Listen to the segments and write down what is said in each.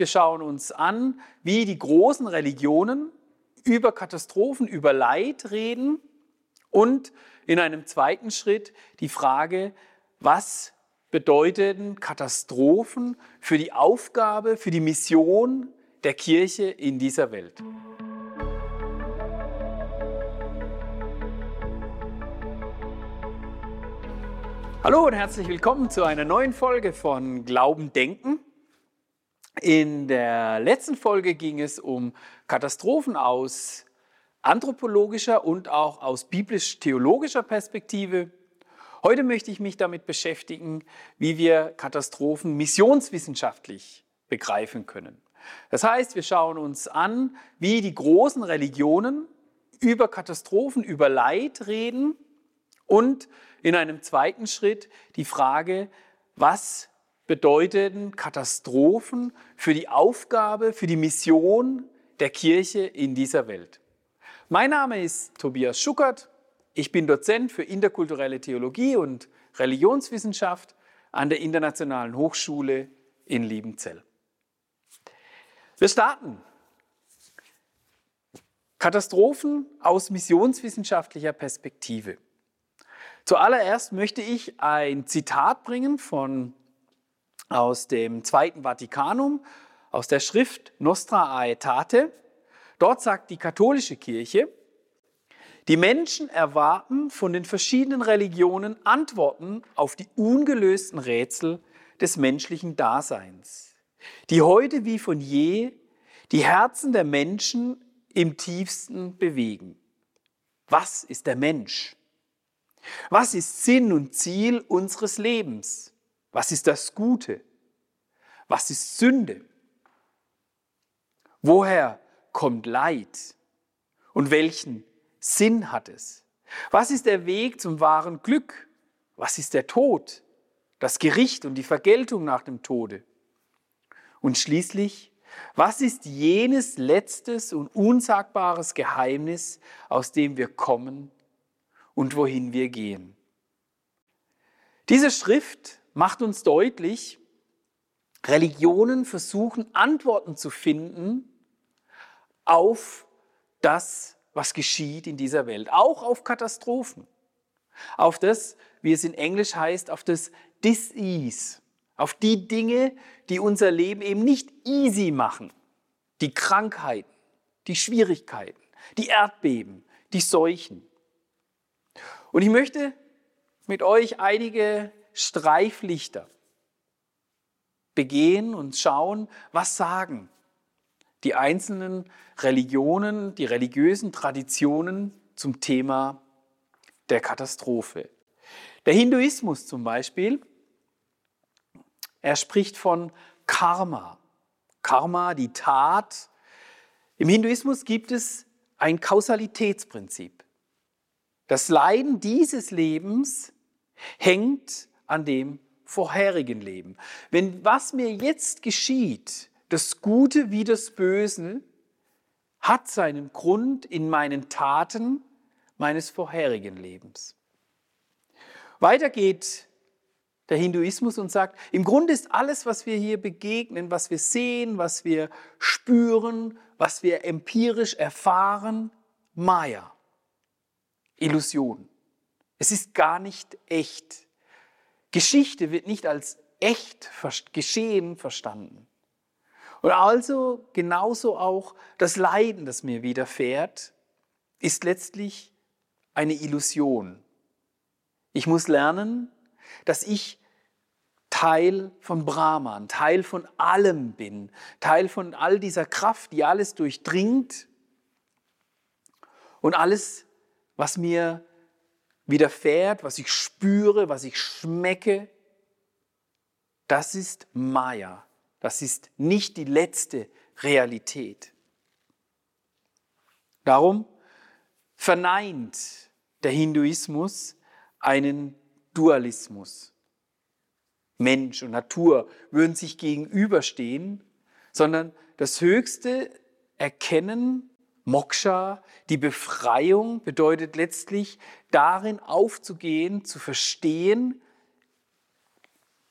Wir schauen uns an, wie die großen Religionen über Katastrophen, über Leid reden und in einem zweiten Schritt die Frage, was bedeuteten Katastrophen für die Aufgabe, für die Mission der Kirche in dieser Welt. Hallo und herzlich willkommen zu einer neuen Folge von Glauben Denken. In der letzten Folge ging es um Katastrophen aus anthropologischer und auch aus biblisch-theologischer Perspektive. Heute möchte ich mich damit beschäftigen, wie wir Katastrophen missionswissenschaftlich begreifen können. Das heißt, wir schauen uns an, wie die großen Religionen über Katastrophen, über Leid reden und in einem zweiten Schritt die Frage, was bedeuteten Katastrophen für die Aufgabe, für die Mission der Kirche in dieser Welt. Mein Name ist Tobias Schuckert. Ich bin Dozent für interkulturelle Theologie und Religionswissenschaft an der Internationalen Hochschule in Liebenzell. Wir starten. Katastrophen aus missionswissenschaftlicher Perspektive. Zuallererst möchte ich ein Zitat bringen von, aus dem Zweiten Vatikanum, aus der Schrift Nostra Aetate. Dort sagt die katholische Kirche, die Menschen erwarten von den verschiedenen Religionen Antworten auf die ungelösten Rätsel des menschlichen Daseins, die heute wie von je die Herzen der Menschen im tiefsten bewegen. Was ist der Mensch? Was ist Sinn und Ziel unseres Lebens? Was ist das Gute? Was ist Sünde? Woher kommt Leid? Und welchen Sinn hat es? Was ist der Weg zum wahren Glück? Was ist der Tod? Das Gericht und die Vergeltung nach dem Tode? Und schließlich, was ist jenes letztes und unsagbares Geheimnis, aus dem wir kommen und wohin wir gehen. Diese Schrift macht uns deutlich, Religionen versuchen Antworten zu finden auf das, was geschieht in dieser Welt, auch auf Katastrophen, auf das, wie es in Englisch heißt, auf das Disease, auf die Dinge, die unser Leben eben nicht easy machen, die Krankheiten, die Schwierigkeiten, die Erdbeben, die Seuchen. Und ich möchte mit euch einige Streiflichter begehen und schauen, was sagen die einzelnen Religionen, die religiösen Traditionen zum Thema der Katastrophe. Der Hinduismus zum Beispiel, er spricht von Karma. Karma, die Tat. Im Hinduismus gibt es ein Kausalitätsprinzip. Das Leiden dieses Lebens hängt an dem vorherigen Leben. Wenn was mir jetzt geschieht, das Gute wie das Böse, hat seinen Grund in meinen Taten meines vorherigen Lebens. Weiter geht der Hinduismus und sagt, im Grunde ist alles, was wir hier begegnen, was wir sehen, was wir spüren, was wir empirisch erfahren, Maya. Illusion. Es ist gar nicht echt. Geschichte wird nicht als echt geschehen verstanden. Und also genauso auch das Leiden, das mir widerfährt, ist letztlich eine Illusion. Ich muss lernen, dass ich Teil von Brahman, Teil von allem bin, Teil von all dieser Kraft, die alles durchdringt und alles was mir widerfährt, was ich spüre, was ich schmecke, das ist Maya. Das ist nicht die letzte Realität. Darum verneint der Hinduismus einen Dualismus. Mensch und Natur würden sich gegenüberstehen, sondern das höchste Erkennen Moksha, die Befreiung bedeutet letztlich darin aufzugehen, zu verstehen,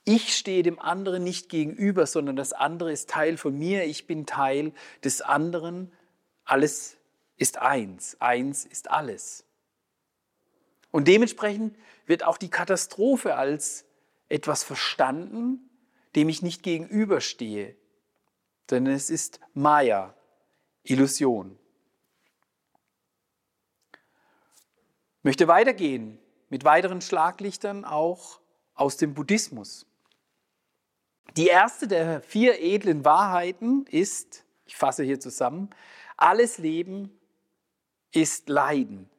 Ich stehe dem anderen nicht gegenüber, sondern das andere ist Teil von mir. Ich bin Teil des anderen. Alles ist eins. Eins ist alles. Und dementsprechend wird auch die Katastrophe als etwas verstanden, dem ich nicht gegenüberstehe. Denn es ist Maya, Illusion. Möchte weitergehen mit weiteren Schlaglichtern auch aus dem Buddhismus. Die erste der vier edlen Wahrheiten ist, ich fasse hier zusammen, alles Leben ist Leiden.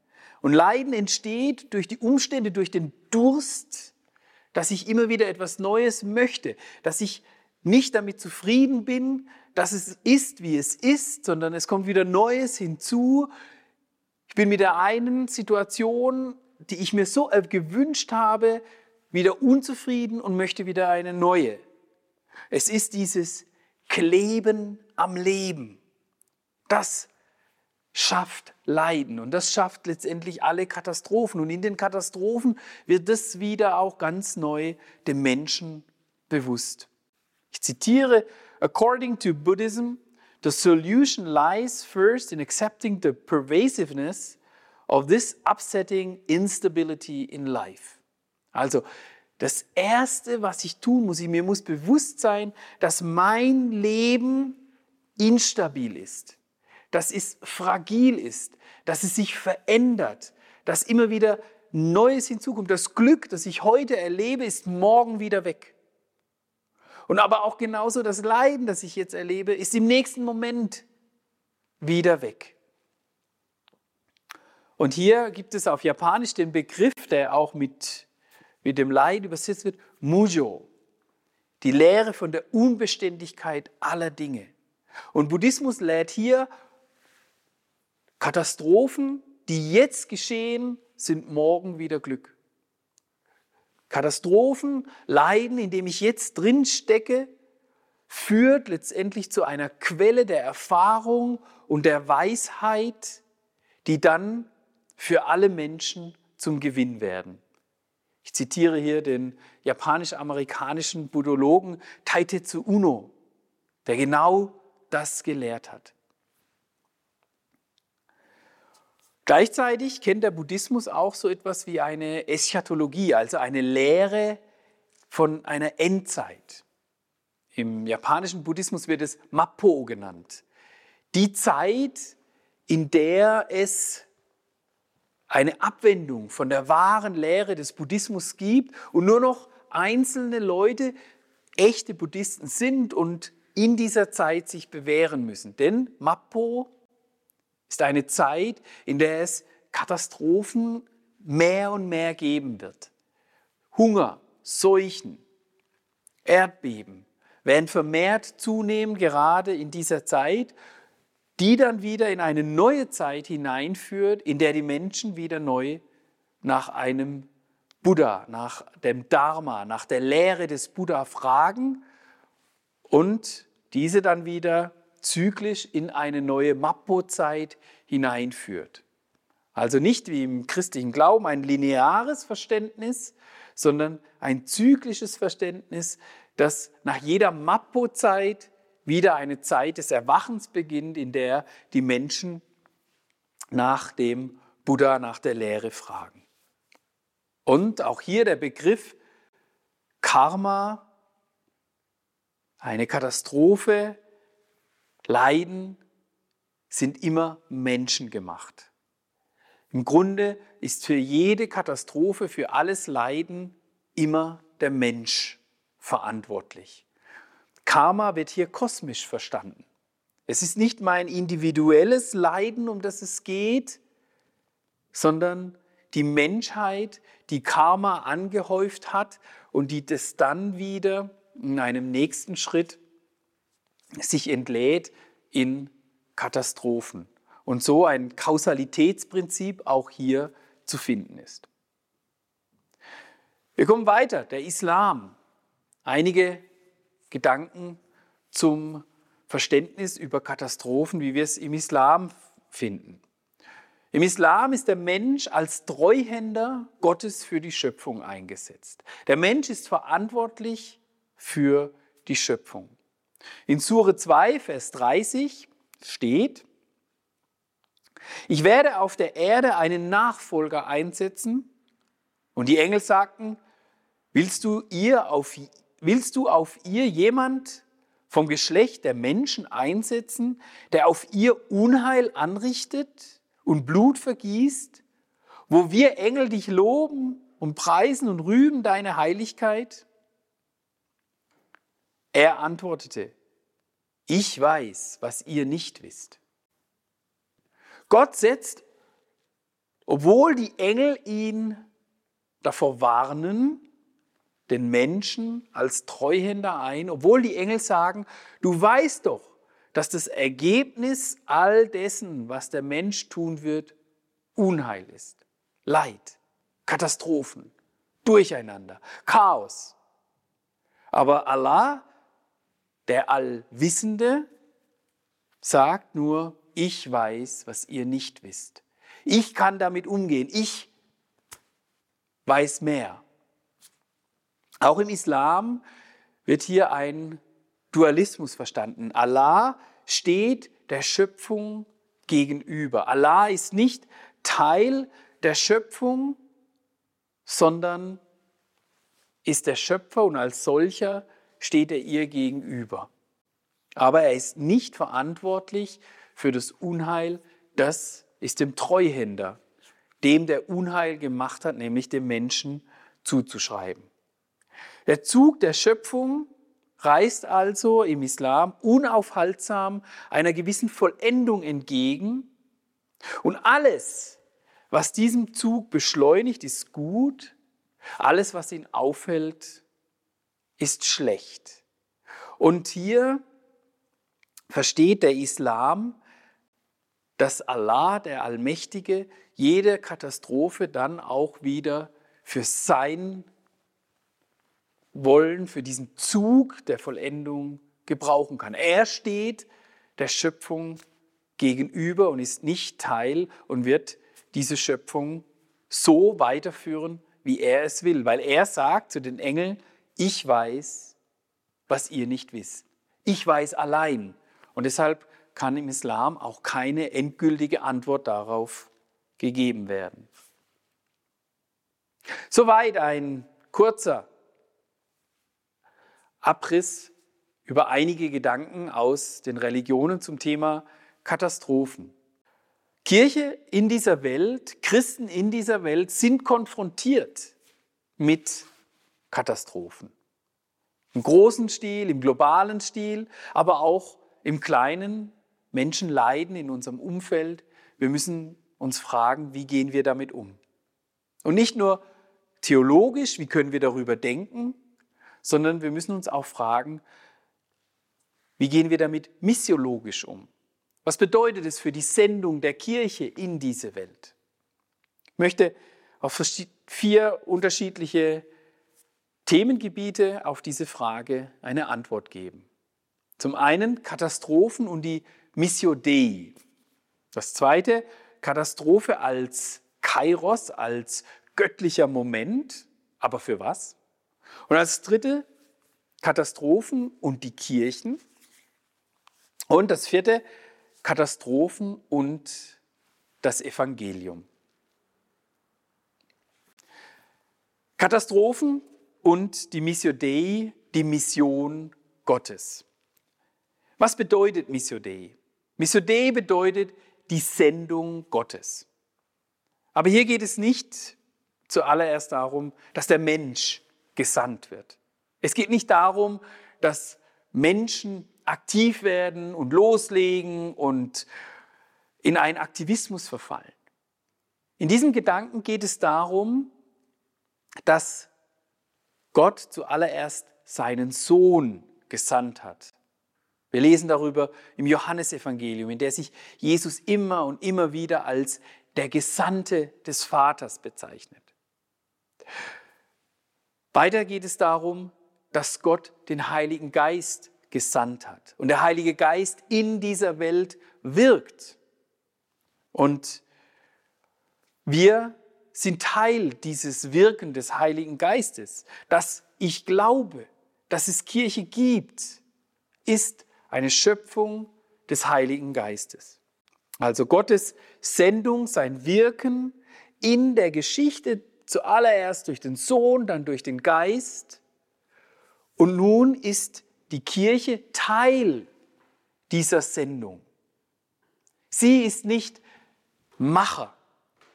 Und Leiden entsteht durch die Umstände, durch den Durst, dass ich immer wieder etwas Neues möchte, dass ich nicht damit zufrieden bin, dass es ist, wie es ist, sondern es kommt wieder Neues hinzu. Ich bin mit der einen Situation, die ich mir so gewünscht habe, wieder unzufrieden und möchte wieder eine neue. Es ist dieses Kleben am Leben. Das schafft Leiden und das schafft letztendlich alle Katastrophen. Und in den Katastrophen wird das wieder auch ganz neu dem Menschen bewusst. Ich zitiere, according to Buddhism, the solution lies first in accepting the pervasiveness of this upsetting instability in life. Also das Erste, was ich tun muss, ich, mir muss bewusst sein, dass mein Leben instabil ist, dass es fragil ist, dass es sich verändert, dass immer wieder Neues hinzukommt. Das Glück, das ich heute erlebe, ist morgen wieder weg. Und aber auch genauso das Leiden, das ich jetzt erlebe, ist im nächsten Moment wieder weg. Und hier gibt es auf Japanisch den Begriff, der auch mit mit dem Leid übersetzt wird, Mujo, die Lehre von der Unbeständigkeit aller Dinge. Und Buddhismus lädt hier Katastrophen, die jetzt geschehen, sind morgen wieder Glück. Katastrophen, Leiden, in dem ich jetzt drin stecke, führt letztendlich zu einer Quelle der Erfahrung und der Weisheit, die dann für alle Menschen zum Gewinn werden. Ich zitiere hier den japanisch-amerikanischen Buddhologen Taitetsu Uno, der genau das gelehrt hat. Gleichzeitig kennt der Buddhismus auch so etwas wie eine Eschatologie, also eine Lehre von einer Endzeit. Im japanischen Buddhismus wird es Mappo genannt. Die Zeit, in der es eine Abwendung von der wahren Lehre des Buddhismus gibt und nur noch einzelne Leute echte Buddhisten sind und in dieser Zeit sich bewähren müssen. Denn Mappo ist eine Zeit, in der es Katastrophen mehr und mehr geben wird. Hunger, Seuchen, Erdbeben werden vermehrt zunehmen, gerade in dieser Zeit die dann wieder in eine neue Zeit hineinführt, in der die Menschen wieder neu nach einem Buddha, nach dem Dharma, nach der Lehre des Buddha fragen und diese dann wieder zyklisch in eine neue Mappo-Zeit hineinführt. Also nicht wie im christlichen Glauben ein lineares Verständnis, sondern ein zyklisches Verständnis, das nach jeder Mappo-Zeit wieder eine Zeit des Erwachens beginnt, in der die Menschen nach dem Buddha, nach der Lehre fragen. Und auch hier der Begriff Karma, eine Katastrophe, Leiden sind immer menschengemacht. Im Grunde ist für jede Katastrophe, für alles Leiden immer der Mensch verantwortlich. Karma wird hier kosmisch verstanden. Es ist nicht mein individuelles Leiden, um das es geht, sondern die Menschheit, die Karma angehäuft hat und die das dann wieder in einem nächsten Schritt sich entlädt in Katastrophen. Und so ein Kausalitätsprinzip auch hier zu finden ist. Wir kommen weiter, der Islam. Einige Gedanken zum Verständnis über Katastrophen, wie wir es im Islam finden. Im Islam ist der Mensch als Treuhänder Gottes für die Schöpfung eingesetzt. Der Mensch ist verantwortlich für die Schöpfung. In Sure 2, Vers 30 steht, ich werde auf der Erde einen Nachfolger einsetzen. Und die Engel sagten, willst du, ihr auf, willst du auf ihr jemand vom Geschlecht der Menschen einsetzen, der auf ihr Unheil anrichtet und Blut vergießt, wo wir Engel dich loben und preisen und rühmen deine Heiligkeit? Er antwortete, ich weiß, was ihr nicht wisst. Gott setzt, obwohl die Engel ihn davor warnen, den Menschen als Treuhänder ein, obwohl die Engel sagen, du weißt doch, dass das Ergebnis all dessen, was der Mensch tun wird, Unheil ist, Leid, Katastrophen, Durcheinander, Chaos. Aber Allah, der Allwissende, sagt nur, ich weiß, was ihr nicht wisst. Ich kann damit umgehen. Ich weiß mehr. Auch im Islam wird hier ein Dualismus verstanden. Allah steht der Schöpfung gegenüber. Allah ist nicht Teil der Schöpfung, sondern ist der Schöpfer und als solcher steht er ihr gegenüber. Aber er ist nicht verantwortlich für das Unheil, das ist dem Treuhänder, dem der Unheil gemacht hat, nämlich dem Menschen zuzuschreiben. Der Zug der Schöpfung reist also im Islam unaufhaltsam einer gewissen Vollendung entgegen. Und alles, was diesem Zug beschleunigt, ist gut. Alles, was ihn aufhält, ist schlecht. Und hier versteht der Islam dass Allah, der Allmächtige, jede Katastrophe dann auch wieder für sein Wollen, für diesen Zug der Vollendung gebrauchen kann. Er steht der Schöpfung gegenüber und ist nicht Teil und wird diese Schöpfung so weiterführen, wie er es will, weil er sagt zu den Engeln, ich weiß, was ihr nicht wisst. Ich weiß allein. Und deshalb kann im Islam auch keine endgültige Antwort darauf gegeben werden. Soweit ein kurzer Abriss über einige Gedanken aus den Religionen zum Thema Katastrophen. Kirche in dieser Welt, Christen in dieser Welt sind konfrontiert mit Katastrophen. Im großen Stil, im globalen Stil, aber auch im kleinen, Menschen leiden in unserem Umfeld. Wir müssen uns fragen, wie gehen wir damit um? Und nicht nur theologisch, wie können wir darüber denken, sondern wir müssen uns auch fragen, wie gehen wir damit missiologisch um? Was bedeutet es für die Sendung der Kirche in diese Welt? Ich möchte auf vier unterschiedliche Themengebiete auf diese Frage eine Antwort geben. Zum einen Katastrophen und die Missio Dei. Das zweite, Katastrophe als Kairos, als göttlicher Moment. Aber für was? Und als dritte, Katastrophen und die Kirchen. Und das vierte, Katastrophen und das Evangelium. Katastrophen und die Missio Dei, die Mission Gottes. Was bedeutet Missio Dei? Missio Dei bedeutet die Sendung Gottes. Aber hier geht es nicht zuallererst darum, dass der Mensch gesandt wird. Es geht nicht darum, dass Menschen aktiv werden und loslegen und in einen Aktivismus verfallen. In diesem Gedanken geht es darum, dass Gott zuallererst seinen Sohn gesandt hat. Wir lesen darüber im Johannesevangelium, in der sich Jesus immer und immer wieder als der Gesandte des Vaters bezeichnet. Weiter geht es darum, dass Gott den Heiligen Geist gesandt hat und der Heilige Geist in dieser Welt wirkt. Und wir sind Teil dieses Wirken des Heiligen Geistes, dass ich glaube, dass es Kirche gibt, ist eine Schöpfung des Heiligen Geistes. Also Gottes Sendung, sein Wirken in der Geschichte zuallererst durch den Sohn, dann durch den Geist. Und nun ist die Kirche Teil dieser Sendung. Sie ist nicht Macher,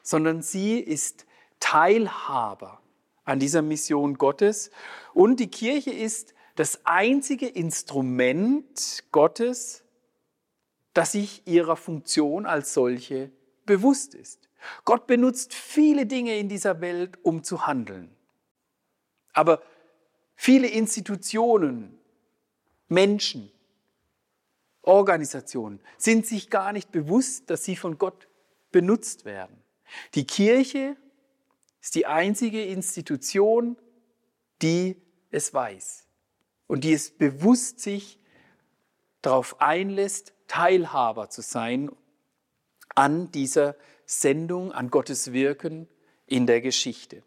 sondern sie ist Teilhaber an dieser Mission Gottes. Und die Kirche ist das einzige Instrument Gottes, das sich ihrer Funktion als solche bewusst ist. Gott benutzt viele Dinge in dieser Welt, um zu handeln. Aber viele Institutionen, Menschen, Organisationen sind sich gar nicht bewusst, dass sie von Gott benutzt werden. Die Kirche ist die einzige Institution, die es weiß und die es bewusst sich darauf einlässt, Teilhaber zu sein an dieser Sendung, an Gottes Wirken in der Geschichte.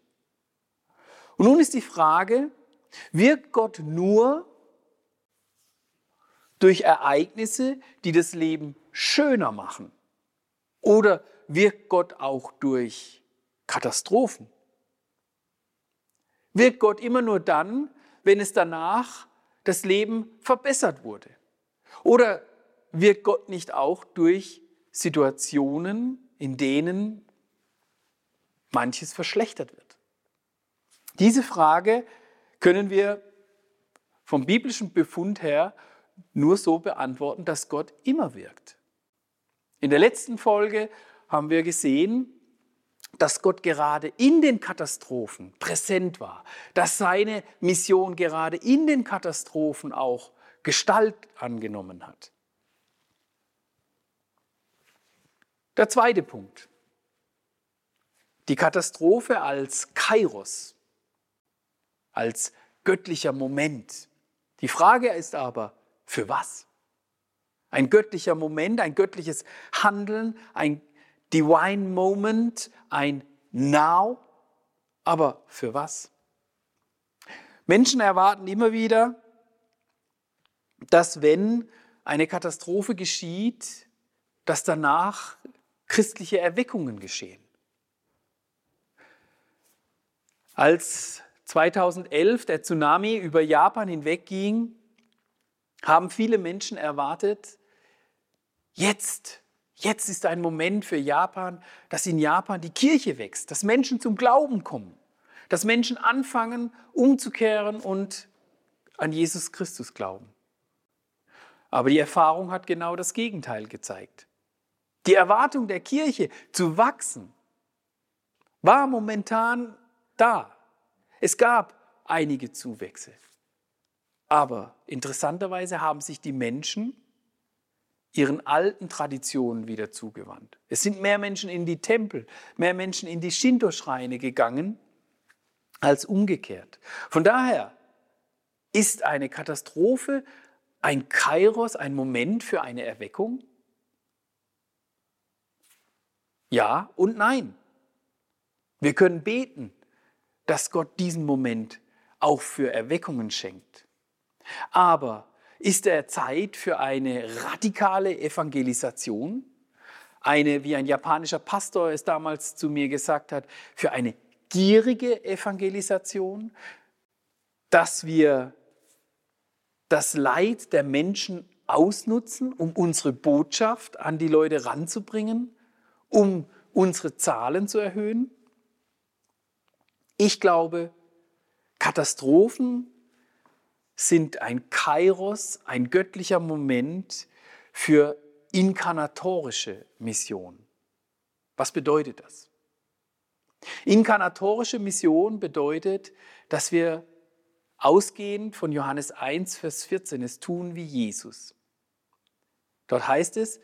Und nun ist die Frage, wirkt Gott nur durch Ereignisse, die das Leben schöner machen? Oder wirkt Gott auch durch Katastrophen? Wirkt Gott immer nur dann, wenn es danach das Leben verbessert wurde? Oder wirkt Gott nicht auch durch Situationen, in denen manches verschlechtert wird? Diese Frage können wir vom biblischen Befund her nur so beantworten, dass Gott immer wirkt. In der letzten Folge haben wir gesehen, dass Gott gerade in den Katastrophen präsent war, dass seine Mission gerade in den Katastrophen auch Gestalt angenommen hat. Der zweite Punkt. Die Katastrophe als Kairos, als göttlicher Moment. Die Frage ist aber, für was? Ein göttlicher Moment, ein göttliches Handeln, ein divine Moment, ein Now, aber für was? Menschen erwarten immer wieder, dass wenn eine Katastrophe geschieht, dass danach christliche Erweckungen geschehen. Als 2011 der Tsunami über Japan hinwegging, haben viele Menschen erwartet, jetzt, jetzt ist ein Moment für Japan, dass in Japan die Kirche wächst, dass Menschen zum Glauben kommen, dass Menschen anfangen, umzukehren und an Jesus Christus glauben. Aber die Erfahrung hat genau das Gegenteil gezeigt. Die Erwartung der Kirche zu wachsen war momentan da. Es gab einige Zuwächse. Aber interessanterweise haben sich die Menschen ihren alten Traditionen wieder zugewandt. Es sind mehr Menschen in die Tempel, mehr Menschen in die Shinto-Schreine gegangen als umgekehrt. Von daher ist eine Katastrophe ein Kairos, ein Moment für eine Erweckung? Ja und nein. Wir können beten, dass Gott diesen Moment auch für Erweckungen schenkt. Aber ist er Zeit für eine radikale Evangelisation? Eine, wie ein japanischer Pastor es damals zu mir gesagt hat, für eine gierige Evangelisation, dass wir das Leid der Menschen ausnutzen, um unsere Botschaft an die Leute ranzubringen? um unsere Zahlen zu erhöhen? Ich glaube, Katastrophen sind ein Kairos, ein göttlicher Moment für inkarnatorische Mission. Was bedeutet das? Inkarnatorische Mission bedeutet, dass wir ausgehend von Johannes 1, Vers 14 es tun wie Jesus. Dort heißt es,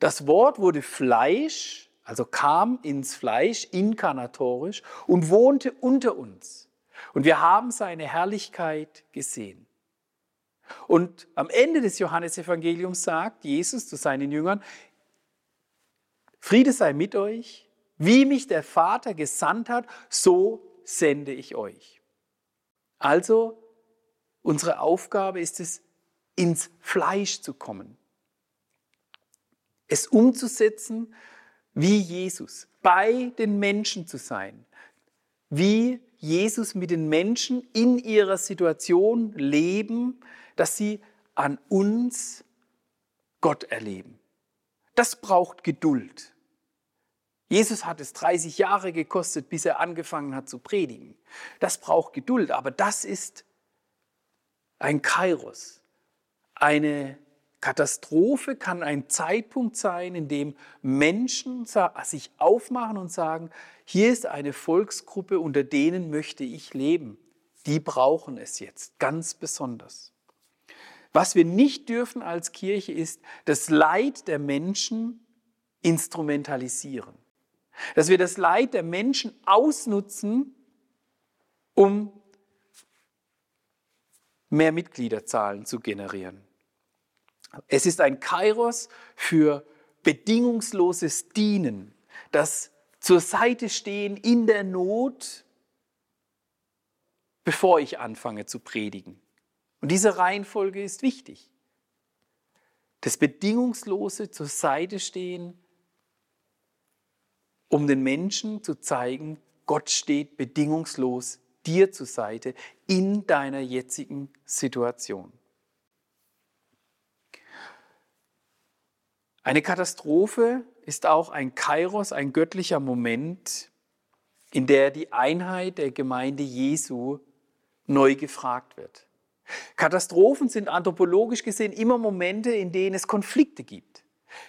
das Wort wurde Fleisch, also kam ins Fleisch, inkarnatorisch, und wohnte unter uns. Und wir haben seine Herrlichkeit gesehen. Und am Ende des Johannesevangeliums sagt Jesus zu seinen Jüngern, Friede sei mit euch, wie mich der Vater gesandt hat, so sende ich euch. Also Unsere Aufgabe ist es, ins Fleisch zu kommen. Es umzusetzen wie Jesus, bei den Menschen zu sein, wie Jesus mit den Menschen in ihrer Situation leben, dass sie an uns Gott erleben. Das braucht Geduld. Jesus hat es 30 Jahre gekostet, bis er angefangen hat zu predigen. Das braucht Geduld, aber das ist ein Kairos. Eine Katastrophe kann ein Zeitpunkt sein, in dem Menschen sich aufmachen und sagen, hier ist eine Volksgruppe, unter denen möchte ich leben. Die brauchen es jetzt ganz besonders. Was wir nicht dürfen als Kirche ist das Leid der Menschen instrumentalisieren. Dass wir das Leid der Menschen ausnutzen, um mehr Mitgliederzahlen zu generieren. Es ist ein Kairos für bedingungsloses Dienen, das zur Seite stehen in der Not, bevor ich anfange zu predigen. Und diese Reihenfolge ist wichtig. Das bedingungslose zur Seite stehen, um den Menschen zu zeigen, Gott steht bedingungslos dir zur Seite in deiner jetzigen Situation. Eine Katastrophe ist auch ein Kairos, ein göttlicher Moment, in der die Einheit der Gemeinde Jesu neu gefragt wird. Katastrophen sind anthropologisch gesehen immer Momente, in denen es Konflikte gibt,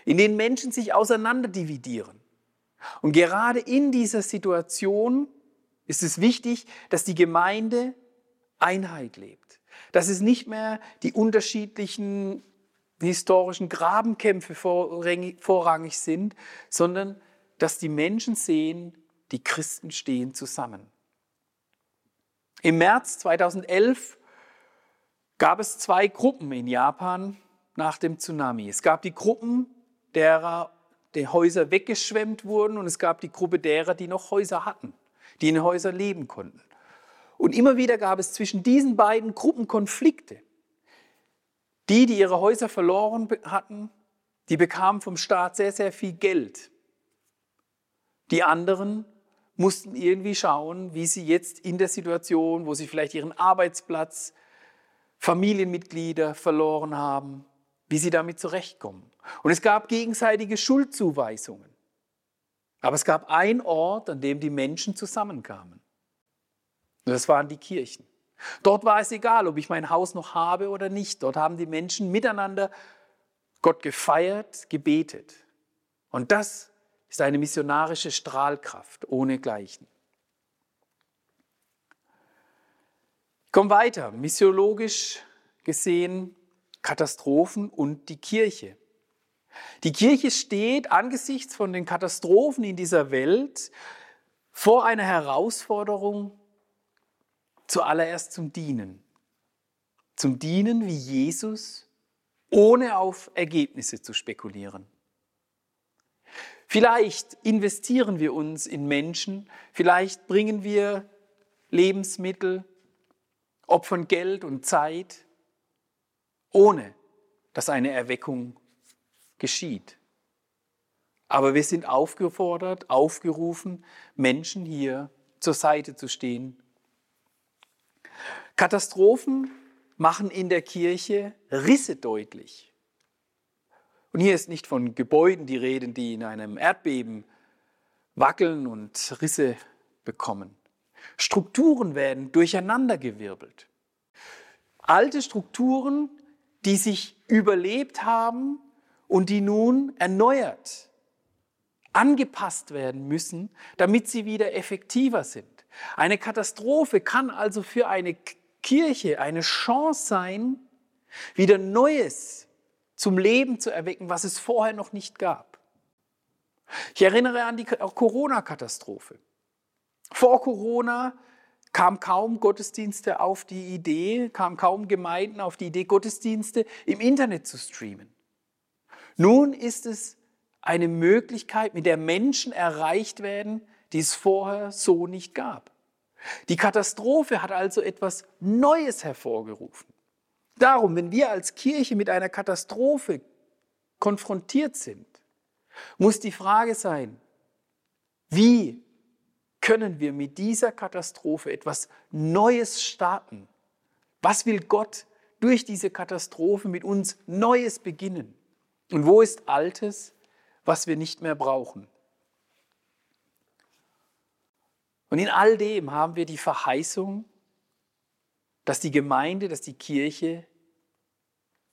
in denen Menschen sich auseinanderdividieren. Und gerade in dieser Situation ist es wichtig, dass die Gemeinde Einheit lebt. Dass es nicht mehr die unterschiedlichen historischen Grabenkämpfe vorrangig sind, sondern dass die Menschen sehen, die Christen stehen zusammen. Im März 2011 gab es zwei Gruppen in Japan nach dem Tsunami. Es gab die Gruppen, derer die Häuser weggeschwemmt wurden und es gab die Gruppe derer, die noch Häuser hatten, die in Häusern leben konnten. Und immer wieder gab es zwischen diesen beiden Gruppen Konflikte. Die, die ihre Häuser verloren hatten, die bekamen vom Staat sehr, sehr viel Geld. Die anderen mussten irgendwie schauen, wie sie jetzt in der Situation, wo sie vielleicht ihren Arbeitsplatz, Familienmitglieder verloren haben, wie sie damit zurechtkommen. Und es gab gegenseitige Schuldzuweisungen. Aber es gab einen Ort, an dem die Menschen zusammenkamen. Und das waren die Kirchen. Dort war es egal, ob ich mein Haus noch habe oder nicht. Dort haben die Menschen miteinander Gott gefeiert, gebetet. Und das ist eine missionarische Strahlkraft ohnegleichen. Komme weiter. Missiologisch gesehen Katastrophen und die Kirche. Die Kirche steht angesichts von den Katastrophen in dieser Welt vor einer Herausforderung, zuallererst zum Dienen. Zum Dienen wie Jesus, ohne auf Ergebnisse zu spekulieren. Vielleicht investieren wir uns in Menschen, vielleicht bringen wir Lebensmittel, opfern Geld und Zeit, ohne dass eine Erweckung geschieht. Aber wir sind aufgefordert, aufgerufen, Menschen hier zur Seite zu stehen Katastrophen machen in der Kirche Risse deutlich. Und hier ist nicht von Gebäuden die Rede, die in einem Erdbeben wackeln und Risse bekommen. Strukturen werden durcheinandergewirbelt. Alte Strukturen, die sich überlebt haben und die nun erneuert, angepasst werden müssen, damit sie wieder effektiver sind. Eine Katastrophe kann also für eine Kirche eine Chance sein, wieder Neues zum Leben zu erwecken, was es vorher noch nicht gab. Ich erinnere an die Corona-Katastrophe. Vor Corona kam kaum Gottesdienste auf die Idee, kam kaum Gemeinden auf die Idee, Gottesdienste im Internet zu streamen. Nun ist es eine Möglichkeit, mit der Menschen erreicht werden, die es vorher so nicht gab. Die Katastrophe hat also etwas Neues hervorgerufen. Darum, wenn wir als Kirche mit einer Katastrophe konfrontiert sind, muss die Frage sein, wie können wir mit dieser Katastrophe etwas Neues starten? Was will Gott durch diese Katastrophe mit uns Neues beginnen? Und wo ist Altes, was wir nicht mehr brauchen? Und in all dem haben wir die Verheißung, dass die Gemeinde, dass die Kirche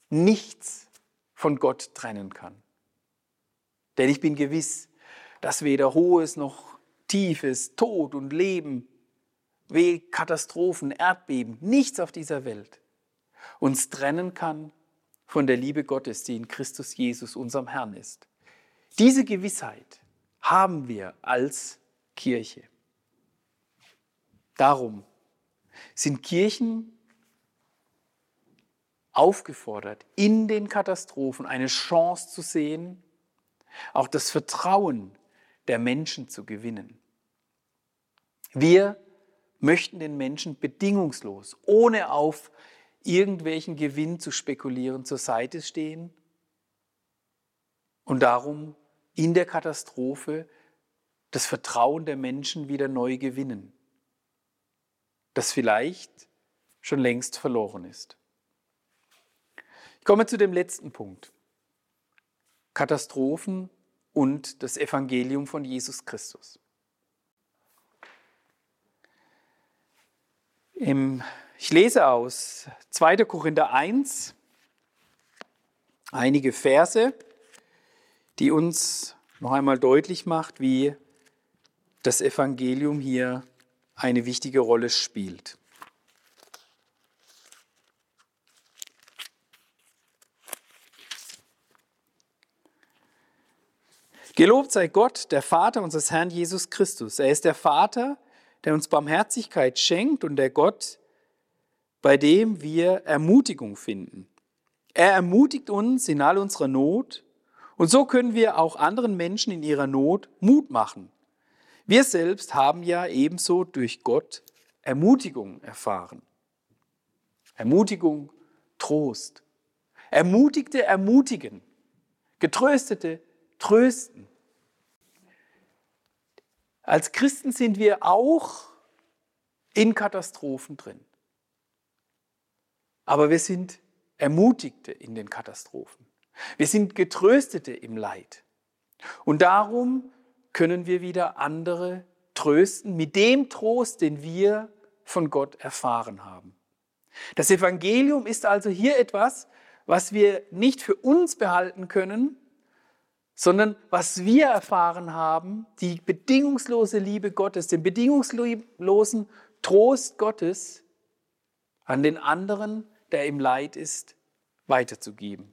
nichts von Gott trennen kann. Denn ich bin gewiss, dass weder Hohes noch Tiefes, Tod und Leben, weh, Katastrophen, Erdbeben, nichts auf dieser Welt uns trennen kann von der Liebe Gottes, die in Christus Jesus, unserem Herrn ist. Diese Gewissheit haben wir als Kirche. Darum sind Kirchen aufgefordert, in den Katastrophen eine Chance zu sehen, auch das Vertrauen der Menschen zu gewinnen. Wir möchten den Menschen bedingungslos, ohne auf irgendwelchen Gewinn zu spekulieren, zur Seite stehen und darum in der Katastrophe das Vertrauen der Menschen wieder neu gewinnen, das vielleicht schon längst verloren ist. Ich komme zu dem letzten Punkt. Katastrophen und das Evangelium von Jesus Christus. Ich lese aus 2. Korinther 1 einige Verse, die uns noch einmal deutlich macht, wie das Evangelium hier eine wichtige Rolle spielt. Gelobt sei Gott, der Vater unseres Herrn Jesus Christus. Er ist der Vater, der uns Barmherzigkeit schenkt und der Gott, bei dem wir Ermutigung finden. Er ermutigt uns in all unserer Not und so können wir auch anderen Menschen in ihrer Not Mut machen. Wir selbst haben ja ebenso durch Gott Ermutigung erfahren. Ermutigung, Trost. Ermutigte ermutigen. Getröstete trösten. Als Christen sind wir auch in Katastrophen drin. Aber wir sind Ermutigte in den Katastrophen. Wir sind Getröstete im Leid. Und darum können wir wieder andere trösten mit dem Trost, den wir von Gott erfahren haben. Das Evangelium ist also hier etwas, was wir nicht für uns behalten können, sondern was wir erfahren haben, die bedingungslose Liebe Gottes, den bedingungslosen Trost Gottes an den anderen, der im Leid ist, weiterzugeben.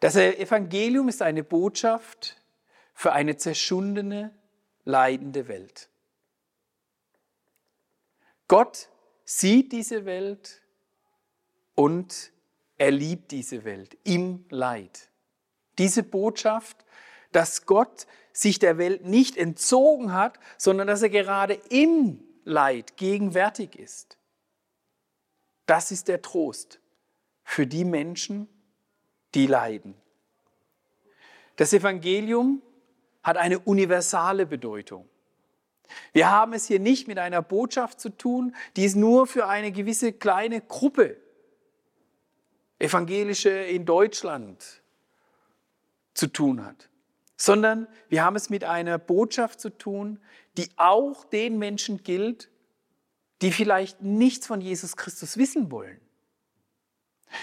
Das Evangelium ist eine Botschaft für eine zerschundene, leidende Welt. Gott sieht diese Welt und er liebt diese Welt im Leid. Diese Botschaft, dass Gott sich der Welt nicht entzogen hat, sondern dass er gerade im Leid gegenwärtig ist. Das ist der Trost für die Menschen, die leiden. Das Evangelium hat eine universale Bedeutung. Wir haben es hier nicht mit einer Botschaft zu tun, die es nur für eine gewisse kleine Gruppe, evangelische in Deutschland, zu tun hat, sondern wir haben es mit einer Botschaft zu tun, die auch den Menschen gilt, die vielleicht nichts von Jesus Christus wissen wollen.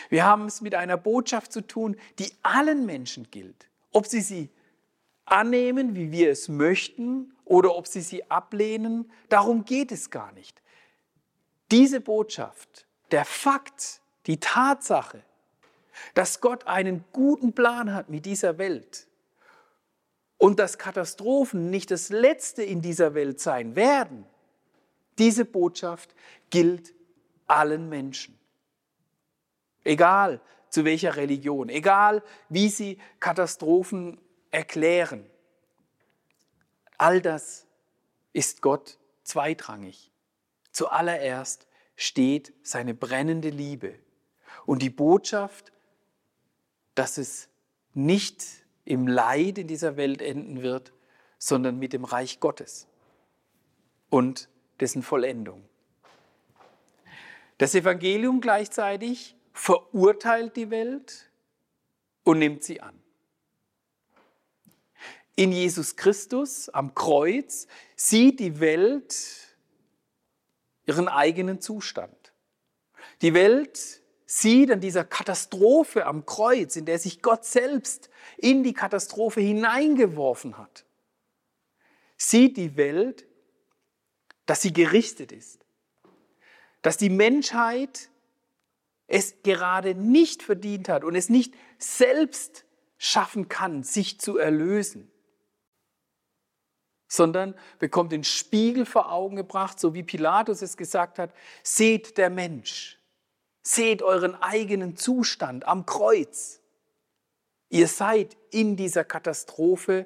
Wir haben es mit einer Botschaft zu tun, die allen Menschen gilt, ob sie sie annehmen, wie wir es möchten, oder ob sie sie ablehnen, darum geht es gar nicht. Diese Botschaft, der Fakt, die Tatsache, dass Gott einen guten Plan hat mit dieser Welt und dass Katastrophen nicht das Letzte in dieser Welt sein werden. Diese Botschaft gilt allen Menschen. Egal zu welcher Religion, egal wie sie Katastrophen erklären. All das ist Gott zweitrangig. Zuallererst steht seine brennende Liebe und die Botschaft, dass es nicht im Leid in dieser Welt enden wird, sondern mit dem Reich Gottes und dessen Vollendung. Das Evangelium gleichzeitig verurteilt die Welt und nimmt sie an. In Jesus Christus am Kreuz sieht die Welt ihren eigenen Zustand. Die Welt sieht an dieser Katastrophe am Kreuz, in der sich Gott selbst in die Katastrophe hineingeworfen hat, sieht die Welt, dass sie gerichtet ist, dass die Menschheit es gerade nicht verdient hat und es nicht selbst schaffen kann, sich zu erlösen, sondern bekommt den Spiegel vor Augen gebracht, so wie Pilatus es gesagt hat, seht der Mensch, seht euren eigenen Zustand am Kreuz. Ihr seid in dieser Katastrophe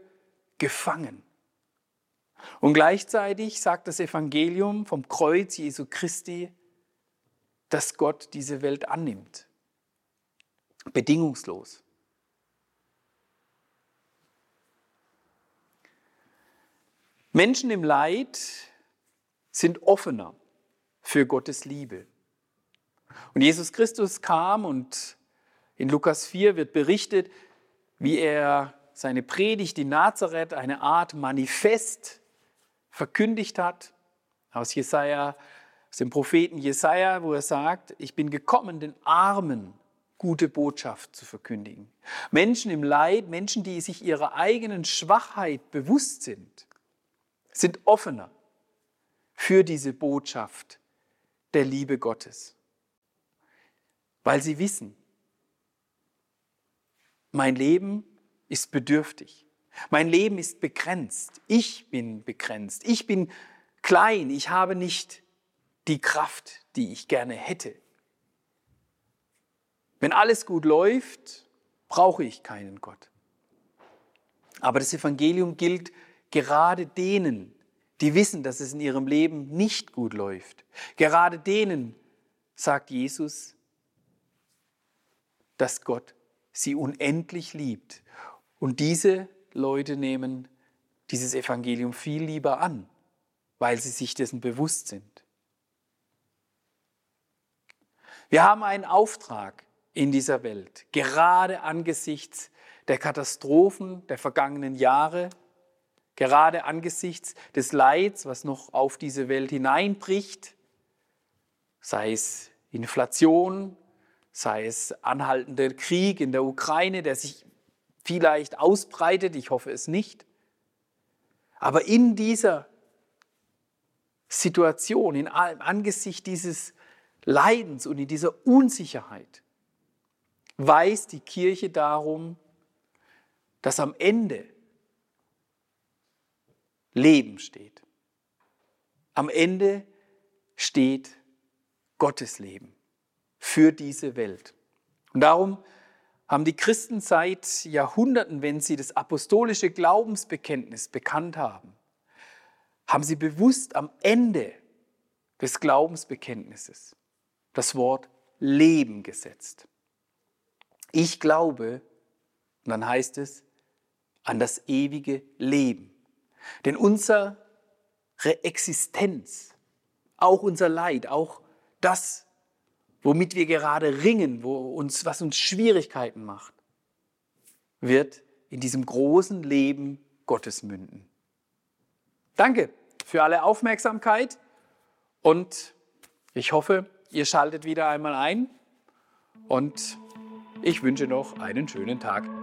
gefangen. Und gleichzeitig sagt das Evangelium vom Kreuz Jesu Christi, dass Gott diese Welt annimmt. Bedingungslos. Menschen im Leid sind offener für Gottes Liebe. Und Jesus Christus kam und in Lukas 4 wird berichtet, wie er seine Predigt in Nazareth, eine Art Manifest, verkündigt hat. Aus Jesaja, aus dem Propheten Jesaja, wo er sagt: Ich bin gekommen, den Armen gute Botschaft zu verkündigen. Menschen im Leid, Menschen, die sich ihrer eigenen Schwachheit bewusst sind, sind offener für diese Botschaft der Liebe Gottes, weil sie wissen, mein Leben ist bedürftig, mein Leben ist begrenzt, ich bin begrenzt, ich bin klein, ich habe nicht die Kraft, die ich gerne hätte. Wenn alles gut läuft, brauche ich keinen Gott. Aber das Evangelium gilt Gerade denen, die wissen, dass es in ihrem Leben nicht gut läuft, gerade denen sagt Jesus, dass Gott sie unendlich liebt. Und diese Leute nehmen dieses Evangelium viel lieber an, weil sie sich dessen bewusst sind. Wir haben einen Auftrag in dieser Welt, gerade angesichts der Katastrophen der vergangenen Jahre, gerade angesichts des Leids, was noch auf diese Welt hineinbricht, sei es Inflation, sei es anhaltender Krieg in der Ukraine, der sich vielleicht ausbreitet, ich hoffe es nicht. Aber in dieser Situation, in allem Angesicht dieses Leidens und in dieser Unsicherheit, weiß die Kirche darum, dass am Ende Leben steht. Am Ende steht Gottes Leben für diese Welt. Und darum haben die Christen seit Jahrhunderten, wenn sie das apostolische Glaubensbekenntnis bekannt haben, haben sie bewusst am Ende des Glaubensbekenntnisses das Wort Leben gesetzt. Ich glaube, und dann heißt es, an das ewige Leben. Denn unsere Existenz, auch unser Leid, auch das, womit wir gerade ringen, wo uns, was uns Schwierigkeiten macht, wird in diesem großen Leben Gottes münden. Danke für alle Aufmerksamkeit und ich hoffe, ihr schaltet wieder einmal ein und ich wünsche noch einen schönen Tag.